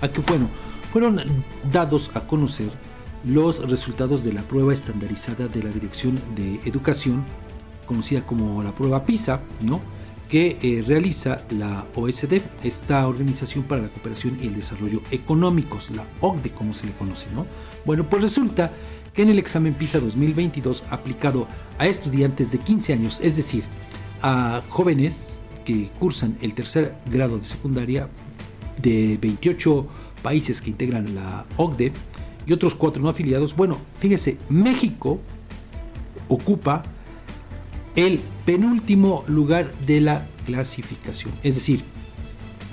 ¿A qué bueno? Fueron dados a conocer los resultados de la prueba estandarizada de la Dirección de Educación, conocida como la prueba PISA, ¿no? que eh, realiza la OSD, esta Organización para la Cooperación y el Desarrollo Económicos, la OCDE como se le conoce. ¿no? Bueno, pues resulta que en el examen PISA 2022 aplicado a estudiantes de 15 años, es decir, a jóvenes que cursan el tercer grado de secundaria de 28 países que integran la OCDE y otros cuatro no afiliados, bueno, fíjese, México ocupa el penúltimo lugar de la clasificación. Es decir,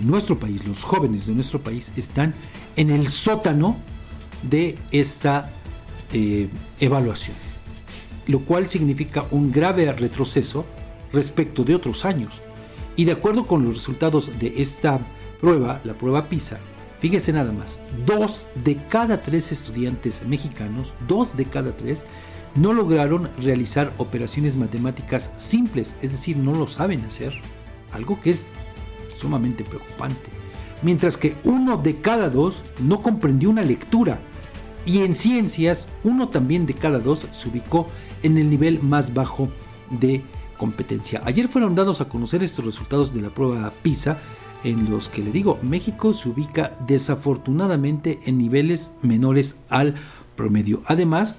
nuestro país, los jóvenes de nuestro país están en el sótano de esta eh, evaluación, lo cual significa un grave retroceso respecto de otros años. Y de acuerdo con los resultados de esta prueba, la prueba PISA, fíjese nada más, dos de cada tres estudiantes mexicanos, dos de cada tres, no lograron realizar operaciones matemáticas simples, es decir, no lo saben hacer, algo que es sumamente preocupante. Mientras que uno de cada dos no comprendió una lectura, y en ciencias, uno también de cada dos se ubicó en el nivel más bajo de competencia. Ayer fueron dados a conocer estos resultados de la prueba PISA, en los que le digo, México se ubica desafortunadamente en niveles menores al promedio. Además,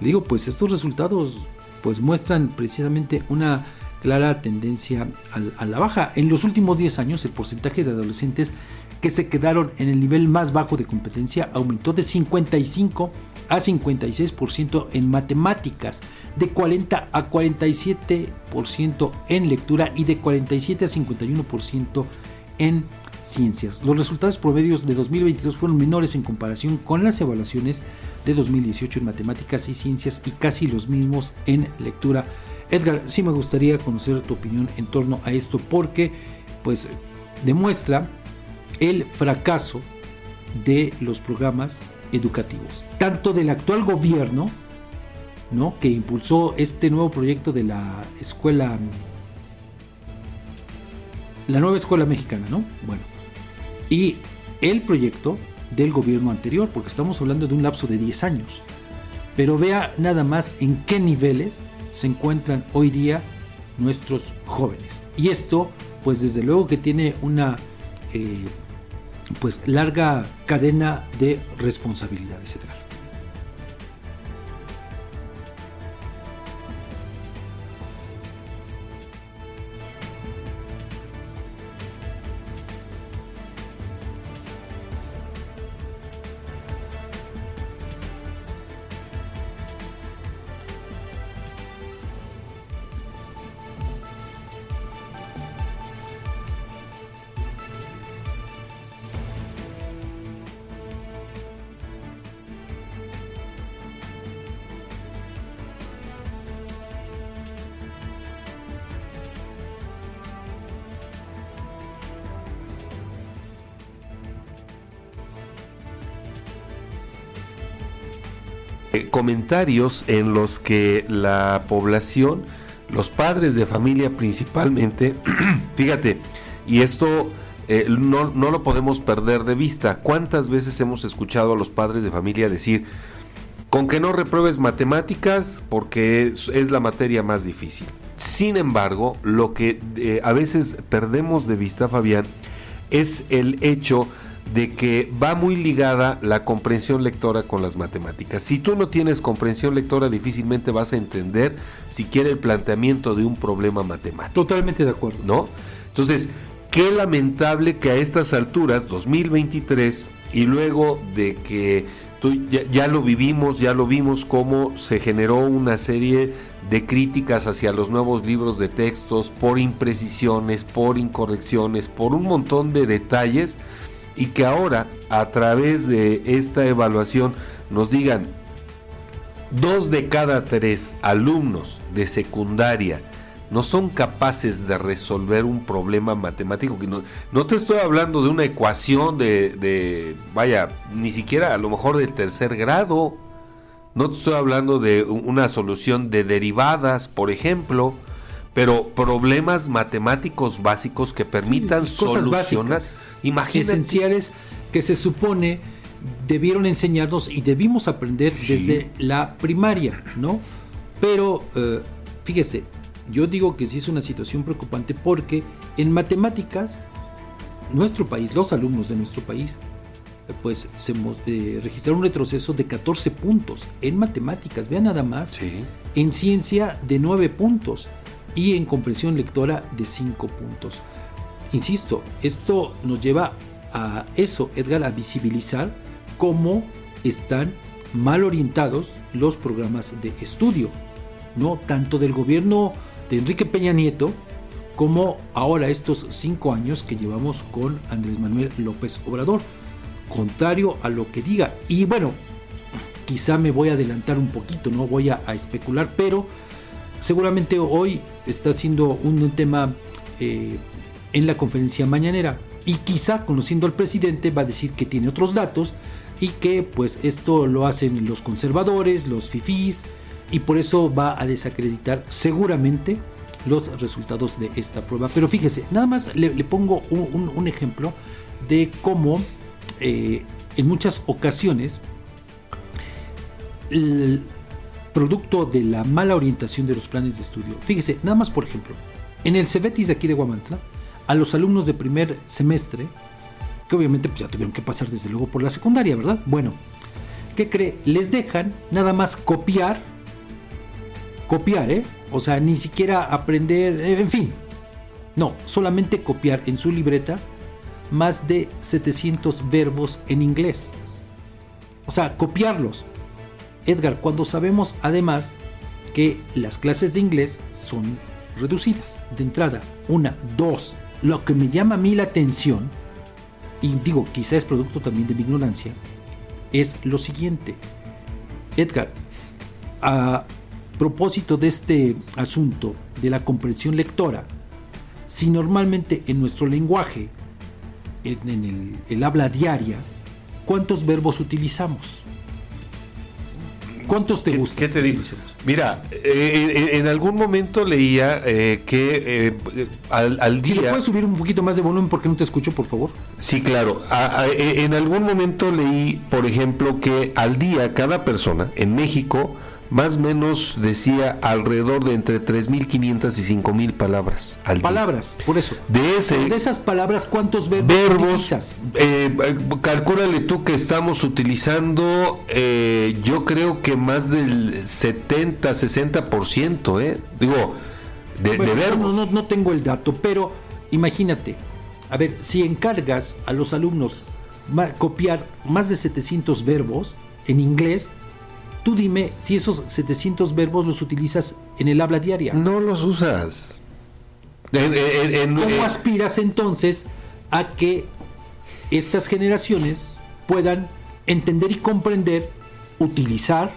le digo, pues estos resultados pues muestran precisamente una clara tendencia a la baja. En los últimos 10 años el porcentaje de adolescentes que se quedaron en el nivel más bajo de competencia aumentó de 55 a 56% en matemáticas, de 40 a 47% en lectura y de 47 a 51% en ciencias. Los resultados promedios de 2022 fueron menores en comparación con las evaluaciones de 2018 en matemáticas y ciencias y casi los mismos en lectura. Edgar, sí me gustaría conocer tu opinión en torno a esto porque pues demuestra el fracaso de los programas educativos, tanto del actual gobierno, ¿no? que impulsó este nuevo proyecto de la escuela, la nueva escuela mexicana, ¿no? Bueno, y el proyecto del gobierno anterior, porque estamos hablando de un lapso de 10 años. Pero vea nada más en qué niveles se encuentran hoy día nuestros jóvenes. Y esto, pues desde luego que tiene una eh, pues larga cadena de responsabilidades, etc. comentarios en los que la población, los padres de familia principalmente, fíjate, y esto eh, no, no lo podemos perder de vista. ¿Cuántas veces hemos escuchado a los padres de familia decir, con que no repruebes matemáticas porque es, la materia más difícil? Sin embargo, lo que eh, a veces perdemos de vista, Fabián, es el hecho de que va muy ligada la comprensión lectora con las matemáticas. Si tú no tienes comprensión lectora, difícilmente vas a entender siquiera el planteamiento de un problema matemático. Totalmente de acuerdo. ¿No? Entonces, qué lamentable que a estas alturas, 2023, y luego de que tú, ya, lo vivimos, ya lo vimos cómo se generó una serie de críticas hacia los nuevos libros de textos por imprecisiones, por incorrecciones, por un montón de detalles y que ahora a través de esta evaluación nos digan dos de cada tres alumnos de secundaria no son capaces de resolver un problema matemático. Que no, no te estoy hablando de una ecuación de, de, vaya, ni siquiera a lo mejor del tercer grado. No te estoy hablando de una solución de derivadas, por ejemplo, pero problemas matemáticos básicos que permitan solucionar. Imagínate. Esenciales que se supone debieron enseñarnos y debimos aprender desde la primaria, ¿no? Pero eh, fíjese, yo digo que sí es una situación preocupante porque en matemáticas, nuestro país, los alumnos de nuestro país, eh, pues se eh, registraron un retroceso de 14 puntos en matemáticas, vean nada más, en ciencia de 9 puntos y en comprensión lectora de 5 puntos. Insisto, esto nos lleva a eso, Edgar, a visibilizar cómo están mal orientados los programas de estudio, ¿no? Tanto del gobierno de Enrique Peña Nieto como ahora estos cinco años que llevamos con Andrés Manuel López Obrador. Contrario a lo que diga. Y bueno, quizá me voy a adelantar un poquito, no voy a, especular, pero seguramente hoy está siendo un, tema eh, en la conferencia mañanera. Y quizá conociendo al presidente va a decir que tiene otros datos y que pues esto lo hacen los conservadores, los fifís y por eso va a desacreditar seguramente los resultados de esta prueba. Pero fíjese, nada más le, pongo un, ejemplo de cómo eh, en muchas ocasiones el producto de la mala orientación de los planes de estudio. Fíjese, nada más por ejemplo, en el Cebetis de aquí de Guamantla, a los alumnos de primer semestre que obviamente pues, ya tuvieron que pasar desde luego por la secundaria, ¿verdad? Bueno, ¿qué cree? Les dejan nada más copiar, copiar, ¿eh? O sea, ni siquiera aprender, eh, en fin. No, solamente copiar en su libreta más de 700 verbos en inglés. O sea, copiarlos. Edgar, cuando sabemos además que las clases de inglés son reducidas. De entrada, una, dos. Lo que me llama a mí la atención y digo, quizá es producto también de mi ignorancia, es lo siguiente. Edgar, a propósito de este asunto de la comprensión lectora, si normalmente en nuestro lenguaje, en, el, habla diaria, ¿cuántos verbos utilizamos? ¿Cuántos te gustan? ¿Qué te digo? Mira, eh, en, algún momento leía eh, que eh, al, día. Si le puedes subir un poquito más de volumen porque no te escucho, por favor. Sí, claro. en algún momento leí, por ejemplo, que al día cada persona en México más o menos decía alrededor de entre 3.500 y 5.000 palabras al Palabras, por eso. De, ese, de esas palabras, ¿cuántos verbos, verbos utilizas? Eh, calcúlale tú que estamos utilizando, eh, yo creo que más del 70, 60%, ¿eh? Digo, de, verbos. No, no tengo el dato, pero imagínate, a ver, si encargas a los alumnos copiar más de 700 verbos en inglés, Tú dime si esos 700 verbos los utilizas en el habla diaria. No los usas. ¿Cómo aspiras entonces a que estas generaciones puedan entender y comprender, utilizar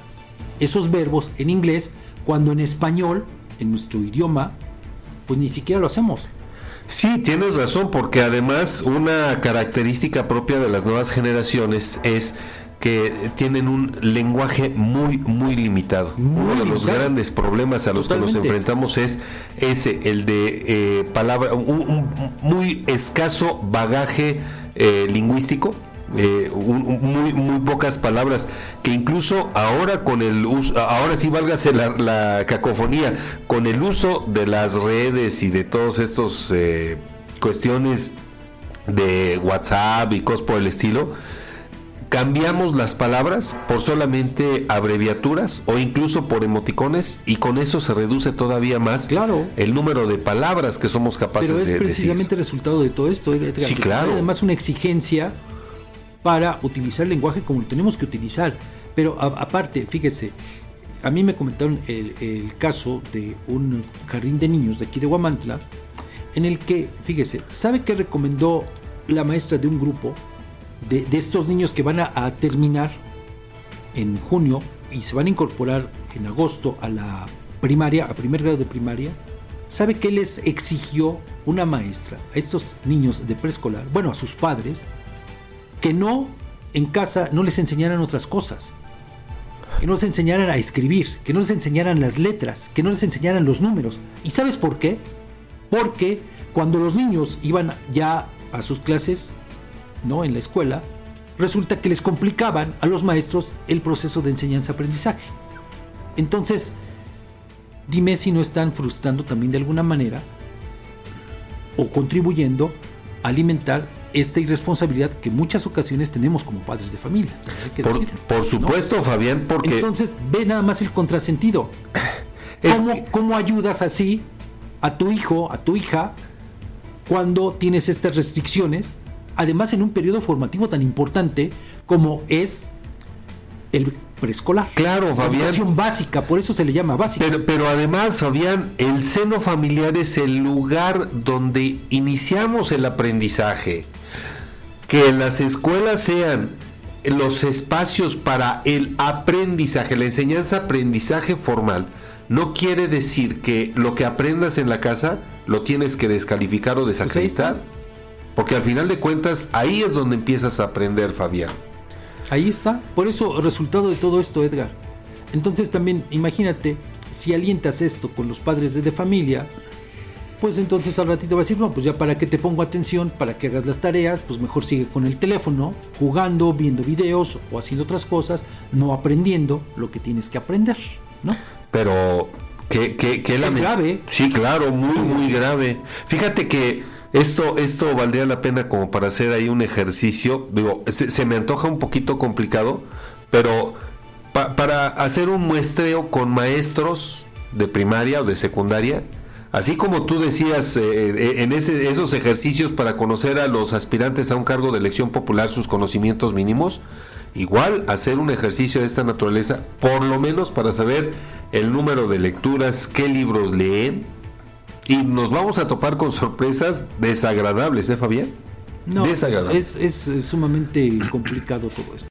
esos verbos en inglés cuando en español, en nuestro idioma, pues ni siquiera lo hacemos? Sí, tienes razón, porque además una característica propia de las nuevas generaciones es que tienen un lenguaje muy, muy limitado. Uno de los grandes problemas a los que nos enfrentamos es ese, el de eh, palabra, un, muy escaso bagaje eh, lingüístico. Eh, muy, muy pocas palabras que incluso ahora con el uso, ahora sí válgase la, la cacofonía, con el uso de las redes y de todos estos cuestiones de WhatsApp y cosas por el estilo, cambiamos las palabras por solamente abreviaturas o incluso por emoticones y con eso se reduce todavía más claro. el número de palabras que somos capaces de decir. Pero es precisamente el resultado de todo esto. Sí, claro. Además una exigencia para utilizar el lenguaje como lo tenemos que utilizar. Pero aparte, fíjese, a mí me comentaron el, el, caso de un jardín de niños de aquí de Guamantla, en el que, fíjese, ¿sabe qué recomendó la maestra de un grupo? De, estos niños que van a, terminar en junio y se van a incorporar en agosto a la primaria, a primer grado de primaria, ¿sabe qué les exigió una maestra a estos niños de preescolar, bueno, a sus padres, que no en casa no les enseñaran otras cosas? Que no les enseñaran a escribir, que no les enseñaran las letras, que no les enseñaran los números. ¿Y sabes por qué? Porque cuando los niños iban ya a sus clases ¿no? en la escuela, resulta que les complicaban a los maestros el proceso de enseñanza-aprendizaje. Entonces, dime si no están frustrando también de alguna manera o contribuyendo a alimentar esta irresponsabilidad que muchas ocasiones tenemos como padres de familia. por, supuesto, Fabián, porque... Entonces, ve nada más el contrasentido. ¿Cómo, ¿Cómo ayudas así a tu hijo, a tu hija, cuando tienes estas restricciones? Además, en un periodo formativo tan importante como es el preescolar. Claro, Fabián. educación básica, por eso se le llama básica. Pero, pero además, Fabián, el seno familiar es el lugar donde iniciamos el aprendizaje. Que las escuelas sean los espacios para el aprendizaje, la enseñanza-aprendizaje formal, no quiere decir que lo que aprendas en la casa lo tienes que descalificar o pues desacreditar. Porque al final de cuentas ahí es donde empiezas a aprender, Fabián. Ahí está. Por eso, resultado de todo esto, Edgar. Entonces también, imagínate, si alientas esto con los padres de, familia, pues entonces al ratito va a decir, no, pues ya para que te pongo atención, para que hagas las tareas, pues mejor sigue con el teléfono, jugando, viendo videos o haciendo otras cosas, no aprendiendo lo que tienes que aprender, ¿no? Pero, ¿qué, qué, qué es grave? Sí, claro, muy, muy grave. Fíjate que esto, esto valdría la pena como para hacer ahí un ejercicio. Digo, se, me antoja un poquito complicado, pero para hacer un muestreo con maestros de primaria o de secundaria, así como tú decías eh, eh, en esos ejercicios para conocer a los aspirantes a un cargo de elección popular sus conocimientos mínimos, igual hacer un ejercicio de esta naturaleza, por lo menos para saber el número de lecturas, qué libros leen, y nos vamos a topar con sorpresas desagradables, ¿eh, Fabián? No, desagradables. Es, es sumamente complicado todo esto.